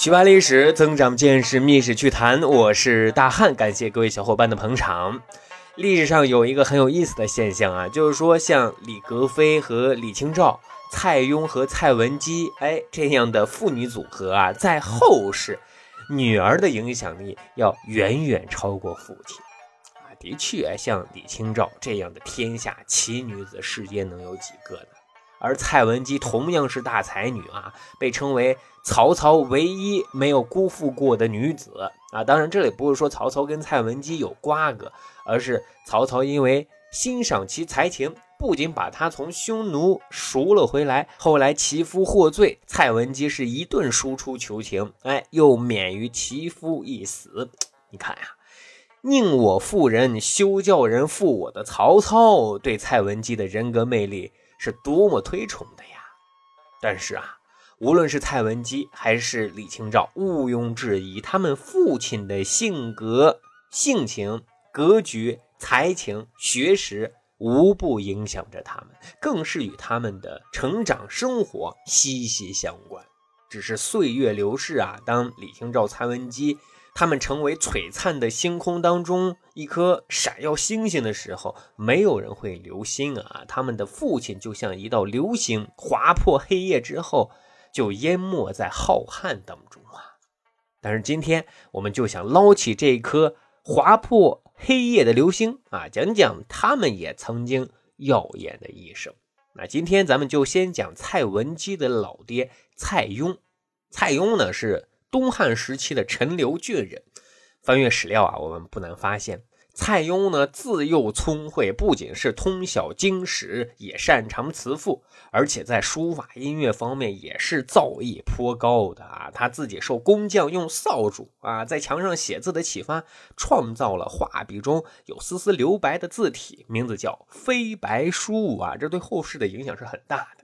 趣扒历史，增长见识，密史趣谈。我是大汉，感谢各位小伙伴的捧场。历史上有一个很有意思的现象啊，就是说像李格非和李清照、蔡邕和蔡文姬，哎，这样的父女组合啊，在后世，女儿的影响力要远远超过父亲啊。的确，像李清照这样的天下奇女子，世间能有几个呢？而蔡文姬同样是大才女啊，被称为曹操唯一没有辜负过的女子啊。当然，这里不是说曹操跟蔡文姬有瓜葛，而是曹操因为欣赏其才情，不仅把她从匈奴赎了回来，后来其夫获罪，蔡文姬是一顿输出求情，哎，又免于其夫一死。你看呀，宁我负人，休叫人负我的曹操，对蔡文姬的人格魅力。是多么推崇的呀！但是啊，无论是蔡文姬还是李清照，毋庸置疑，他们父亲的性格、性情、格局、才情、学识，无不影响着他们，更是与他们的成长生活息息相关。只是岁月流逝啊，当李清照、蔡文姬。他们成为璀璨的星空当中一颗闪耀星星的时候，没有人会留心啊。他们的父亲就像一道流星，划破黑夜之后，就淹没在浩瀚当中啊。但是今天，我们就想捞起这颗划破黑夜的流星啊，讲讲他们也曾经耀眼的一生。那今天咱们就先讲蔡文姬的老爹蔡邕。蔡邕呢是。东汉时期的陈留郡人，翻阅史料啊，我们不难发现，蔡邕呢自幼聪慧，不仅是通晓经史，也擅长辞赋，而且在书法音乐方面也是造诣颇高的啊。他自己受工匠用扫帚啊在墙上写字的启发，创造了画笔中有丝丝留白的字体，名字叫飞白书啊，这对后世的影响是很大的。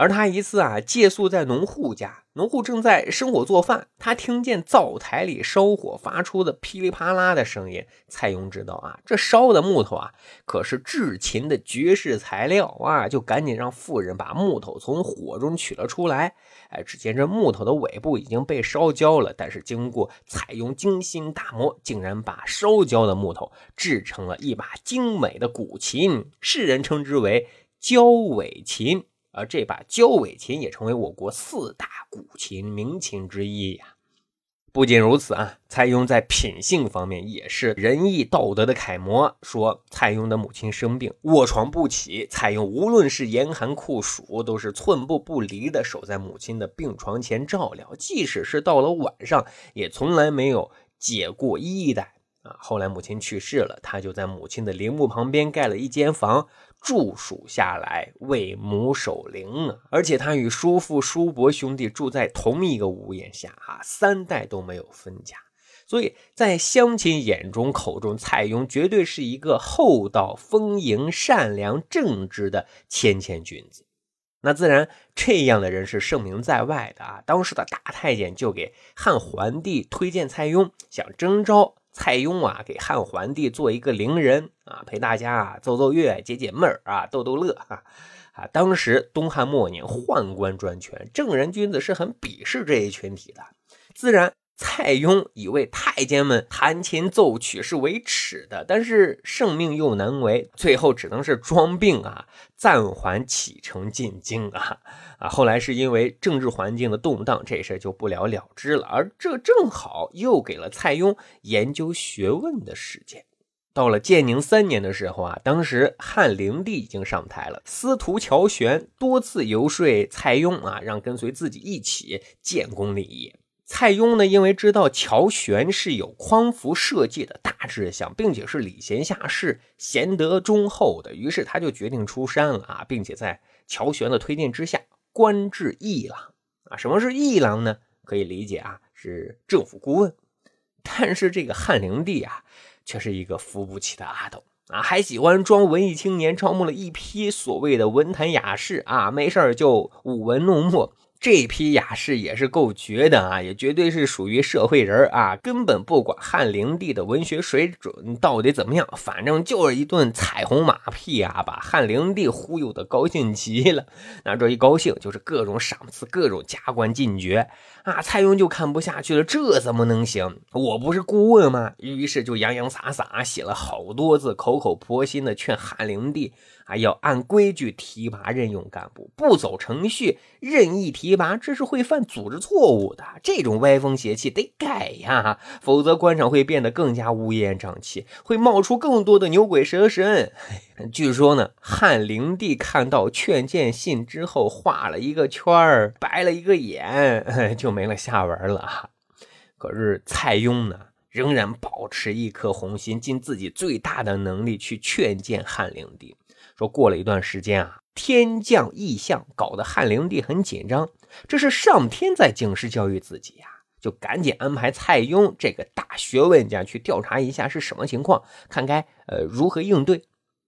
而他一次啊，借宿在农户家，农户正在生火做饭，他听见灶台里烧火发出的噼里啪啦的声音。蔡邕知道啊，这烧的木头啊，可是制琴的绝世材料啊，就赶紧让妇人把木头从火中取了出来。哎，只见这木头的尾部已经被烧焦了，但是经过蔡邕精心打磨，竟然把烧焦的木头制成了一把精美的古琴，世人称之为焦尾琴。而这把焦尾琴也成为我国四大古琴名琴之一呀。不仅如此啊，蔡邕在品性方面也是仁义道德的楷模。说蔡邕的母亲生病，卧床不起，蔡邕无论是严寒酷暑，都是寸步不离的守在母亲的病床前照料。即使是到了晚上，也从来没有解过衣带啊。后来母亲去世了，他就在母亲的陵墓旁边盖了一间房。住属下来为母守灵啊，而且他与叔父、叔伯兄弟住在同一个屋檐下啊，三代都没有分家，所以在乡亲眼中、口中，蔡邕绝对是一个厚道、丰盈、善良、正直的谦谦君子。那自然，这样的人是盛名在外的啊。当时的大太监就给汉桓帝推荐蔡邕，想征召。蔡邕啊，给汉桓帝做一个伶人啊，陪大家啊奏奏乐、解解闷儿啊、逗逗乐啊。啊，当时东汉末年宦官专权，正人君子是很鄙视这一群体的，自然。蔡邕以为太监们弹琴奏曲是为耻的，但是圣命又难违，最后只能是装病啊，暂缓启程进京啊啊！后来是因为政治环境的动荡，这事就不了了之了。而这正好又给了蔡邕研究学问的时间。到了建宁三年的时候啊，当时汉灵帝已经上台了，司徒乔玄多次游说蔡邕啊，让跟随自己一起建功立业。蔡邕呢，因为知道乔玄是有匡扶社稷的大志向，并且是礼贤下士、贤德忠厚的，于是他就决定出山了啊，并且在乔玄的推荐之下，官至议郎啊。什么是议郎呢？可以理解啊，是政府顾问。但是这个汉灵帝啊，却是一个扶不起的阿斗啊，还喜欢装文艺青年，招募了一批所谓的文坛雅士啊，没事就舞文弄墨。这批雅士也是够绝的啊，也绝对是属于社会人啊，根本不管汉灵帝的文学水准到底怎么样，反正就是一顿彩虹马屁啊，把汉灵帝忽悠的高兴极了。那这一高兴就是各种赏赐，各种加官进爵啊。蔡邕就看不下去了，这怎么能行？我不是顾问吗？于是就洋洋洒洒写了好多字，口口婆心的劝汉灵帝。还要按规矩提拔任用干部，不走程序任意提拔，这是会犯组织错误的。这种歪风邪气得改呀，否则官场会变得更加乌烟瘴气，会冒出更多的牛鬼蛇神。据说呢，汉灵帝看到劝谏信之后，画了一个圈儿，白了一个眼，就没了下文了。可是蔡邕呢，仍然保持一颗红心，尽自己最大的能力去劝谏汉灵帝。说过了一段时间啊，天降异象，搞得汉灵帝很紧张。这是上天在警示教育自己呀，就赶紧安排蔡邕这个大学问家去调查一下是什么情况，看该呃如何应对。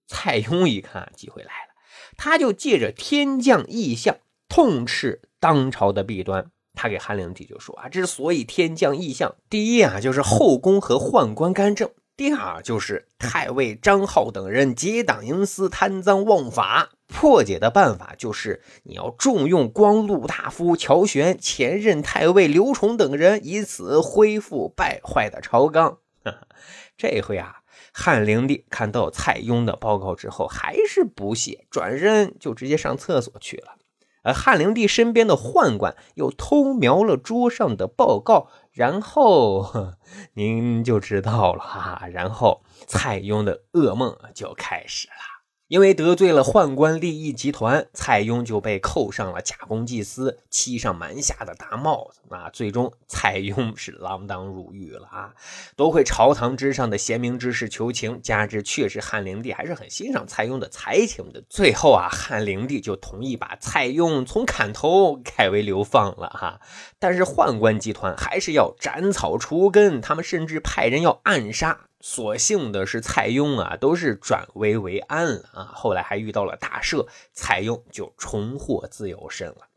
蔡邕一看机会来了，他就借着天降异象，痛斥当朝的弊端。他给汉灵帝就说啊，之所以天降异象，第一啊就是后宫和宦官干政。第二就是太尉张浩等人结党营私、贪赃枉法，破解的办法就是你要重用光禄大夫乔玄、前任太尉刘崇等人，以此恢复败坏的朝纲。这回啊，汉灵帝看到蔡邕的报告之后，还是不屑，转身就直接上厕所去了。而汉灵帝身边的宦官又偷瞄了桌上的报告。然后 您就知道了哈，然后蔡邕的噩梦就开始了。因为得罪了宦官利益集团，蔡邕就被扣上了假公济私、欺上瞒下的大帽子。那最终蔡邕是锒铛入狱了啊！多亏朝堂之上的贤明之士求情，加之确实汉灵帝还是很欣赏蔡邕的才情的。最后啊，汉灵帝就同意把蔡邕从砍头改为流放了哈。但是宦官集团还是要斩草除根，他们甚至派人要暗杀。所幸的是，蔡邕啊，都是转危为安了啊。后来还遇到了大赦，蔡邕就重获自由身了。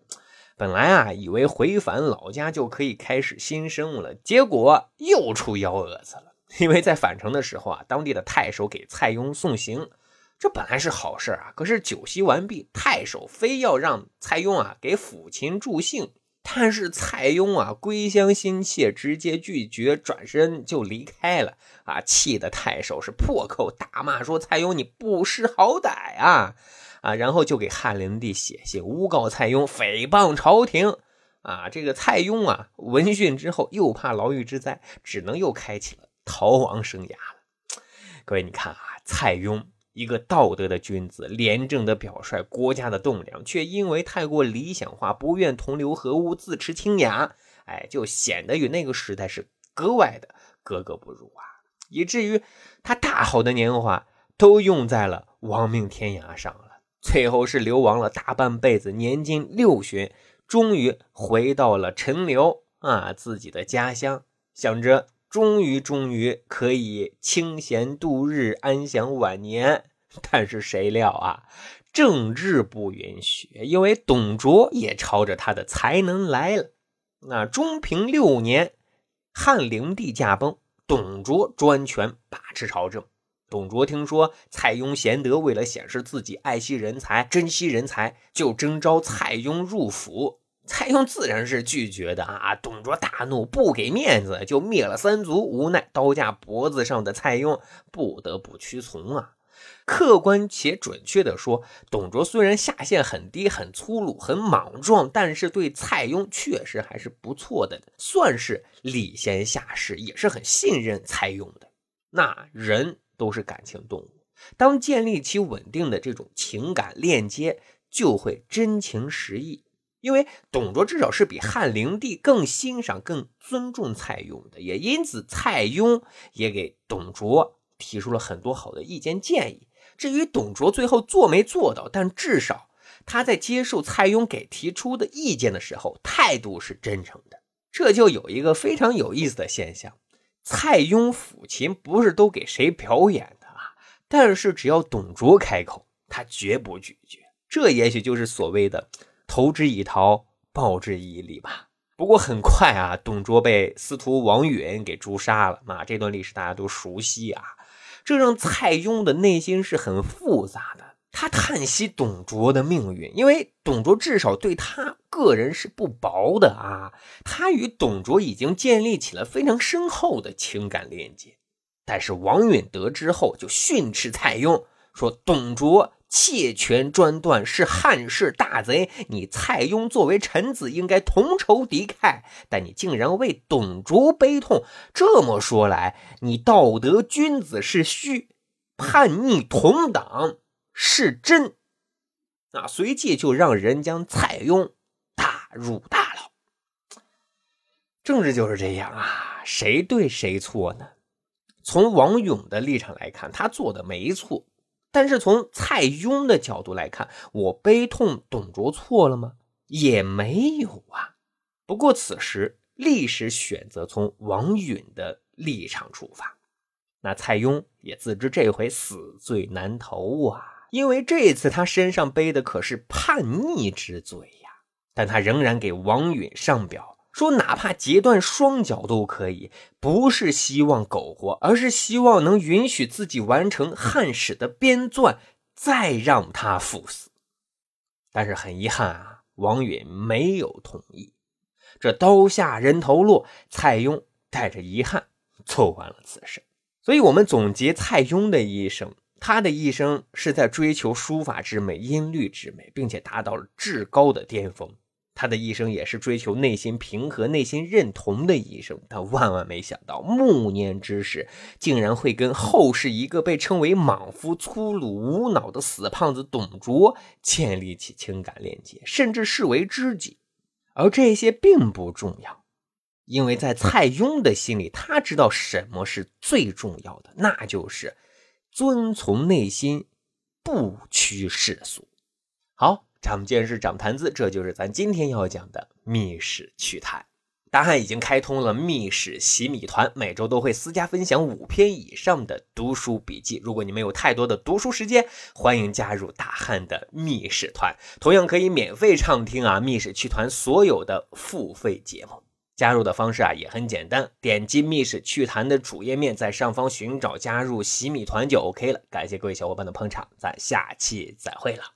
本来啊，以为回返老家就可以开始新生了，结果又出幺蛾子了。因为在返程的时候啊，当地的太守给蔡邕送行，这本来是好事啊。可是酒席完毕，太守非要让蔡邕啊给抚琴助兴。但是蔡邕啊，归乡心切，直接拒绝，转身就离开了。啊，气得太守是破口大骂，说：“蔡邕，你不识好歹啊！”啊，然后就给汉灵帝写信诬告蔡邕诽谤朝廷。啊，这个蔡邕啊，闻讯之后又怕牢狱之灾，只能又开启了逃亡生涯了。各位，你看啊，蔡邕。一个道德的君子，廉政的表率，国家的栋梁，却因为太过理想化，不愿同流合污，自持清雅，哎，就显得与那个时代是格外的格格不入啊！以至于他大好的年华都用在了亡命天涯上了，最后是流亡了大半辈子，年近六旬，终于回到了陈留啊，自己的家乡，想着。终于，终于可以清闲度日，安享晚年。但是谁料啊，政治不允许，因为董卓也朝着他的才能来了。那中平六年，汉灵帝驾崩，董卓专权把持朝政。董卓听说蔡邕贤德，为了显示自己爱惜人才、珍惜人才，就征召蔡邕入府。蔡邕自然是拒绝的啊！董卓大怒，不给面子，就灭了三族。无奈刀架脖子上的蔡邕不得不屈从啊！客观且准确的说，董卓虽然下限很低、很粗鲁、很莽撞，但是对蔡邕确实还是不错的，算是礼贤下士，也是很信任蔡邕的。那人都是感情动物，当建立起稳定的这种情感链接，就会真情实意。因为董卓至少是比汉灵帝更欣赏、更尊重蔡邕的，也因此蔡邕也给董卓提出了很多好的意见建议。至于董卓最后做没做到，但至少他在接受蔡邕给提出的意见的时候，态度是真诚的。这就有一个非常有意思的现象：蔡邕抚琴不是都给谁表演的啊？但是只要董卓开口，他绝不拒绝。这也许就是所谓的。投之以桃，报之以李吧。不过很快啊，董卓被司徒王允给诛杀了啊，这段历史大家都熟悉啊。这让蔡邕的内心是很复杂的，他叹息董卓的命运，因为董卓至少对他个人是不薄的啊。他与董卓已经建立起了非常深厚的情感链接，但是王允得知后就训斥蔡邕说：“董卓。”窃权专断是汉室大贼，你蔡邕作为臣子应该同仇敌忾，但你竟然为董卓悲痛。这么说来，你道德君子是虚，叛逆同党是真。啊，随即就让人将蔡邕打入大牢。政治就是这样啊，谁对谁错呢？从王勇的立场来看，他做的没错。但是从蔡邕的角度来看，我悲痛董卓错了吗？也没有啊。不过此时历史选择从王允的立场出发，那蔡邕也自知这回死罪难逃啊，因为这次他身上背的可是叛逆之罪呀。但他仍然给王允上表。说哪怕截断双脚都可以，不是希望苟活，而是希望能允许自己完成汉史的编纂，再让他赴死。但是很遗憾啊，王允没有同意。这刀下人头落，蔡邕带着遗憾走完了此生。所以，我们总结蔡邕的一生，他的一生是在追求书法之美、音律之美，并且达到了至高的巅峰。他的一生也是追求内心平和、内心认同的一生。他万万没想到，暮年之时竟然会跟后世一个被称为莽夫、粗鲁、无脑的死胖子董卓建立起情感链接，甚至视为知己。而这些并不重要，因为在蔡邕的心里，他知道什么是最重要的，那就是遵从内心，不屈世俗。好。长见识，长谈资，这就是咱今天要讲的《密史趣谈》。大汉已经开通了密史洗米团，每周都会私家分享五篇以上的读书笔记。如果你没有太多的读书时间，欢迎加入大汉的密史团，同样可以免费畅听啊密史趣团所有的付费节目。加入的方式啊也很简单，点击密史趣谈的主页面，在上方寻找加入洗米团就 OK 了。感谢各位小伙伴的捧场，咱下期再会了。